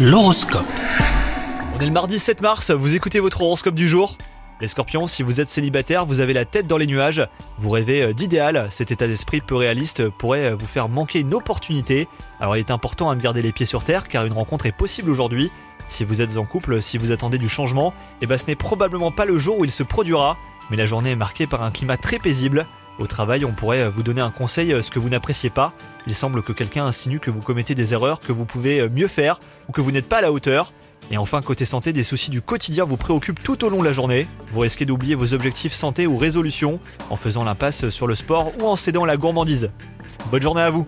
L'horoscope. On est le mardi 7 mars, vous écoutez votre horoscope du jour? Les scorpions, si vous êtes célibataire, vous avez la tête dans les nuages, vous rêvez euh, d'idéal, cet état d'esprit peu réaliste pourrait euh, vous faire manquer une opportunité. Alors il est important de garder les pieds sur terre car une rencontre est possible aujourd'hui. Si vous êtes en couple, si vous attendez du changement, eh ben ce n'est probablement pas le jour où il se produira, mais la journée est marquée par un climat très paisible. Au travail, on pourrait euh, vous donner un conseil, ce que vous n'appréciez pas. Il semble que quelqu'un insinue que vous commettez des erreurs, que vous pouvez mieux faire, ou que vous n'êtes pas à la hauteur. Et enfin, côté santé, des soucis du quotidien vous préoccupent tout au long de la journée. Vous risquez d'oublier vos objectifs santé ou résolutions en faisant l'impasse sur le sport ou en cédant la gourmandise. Bonne journée à vous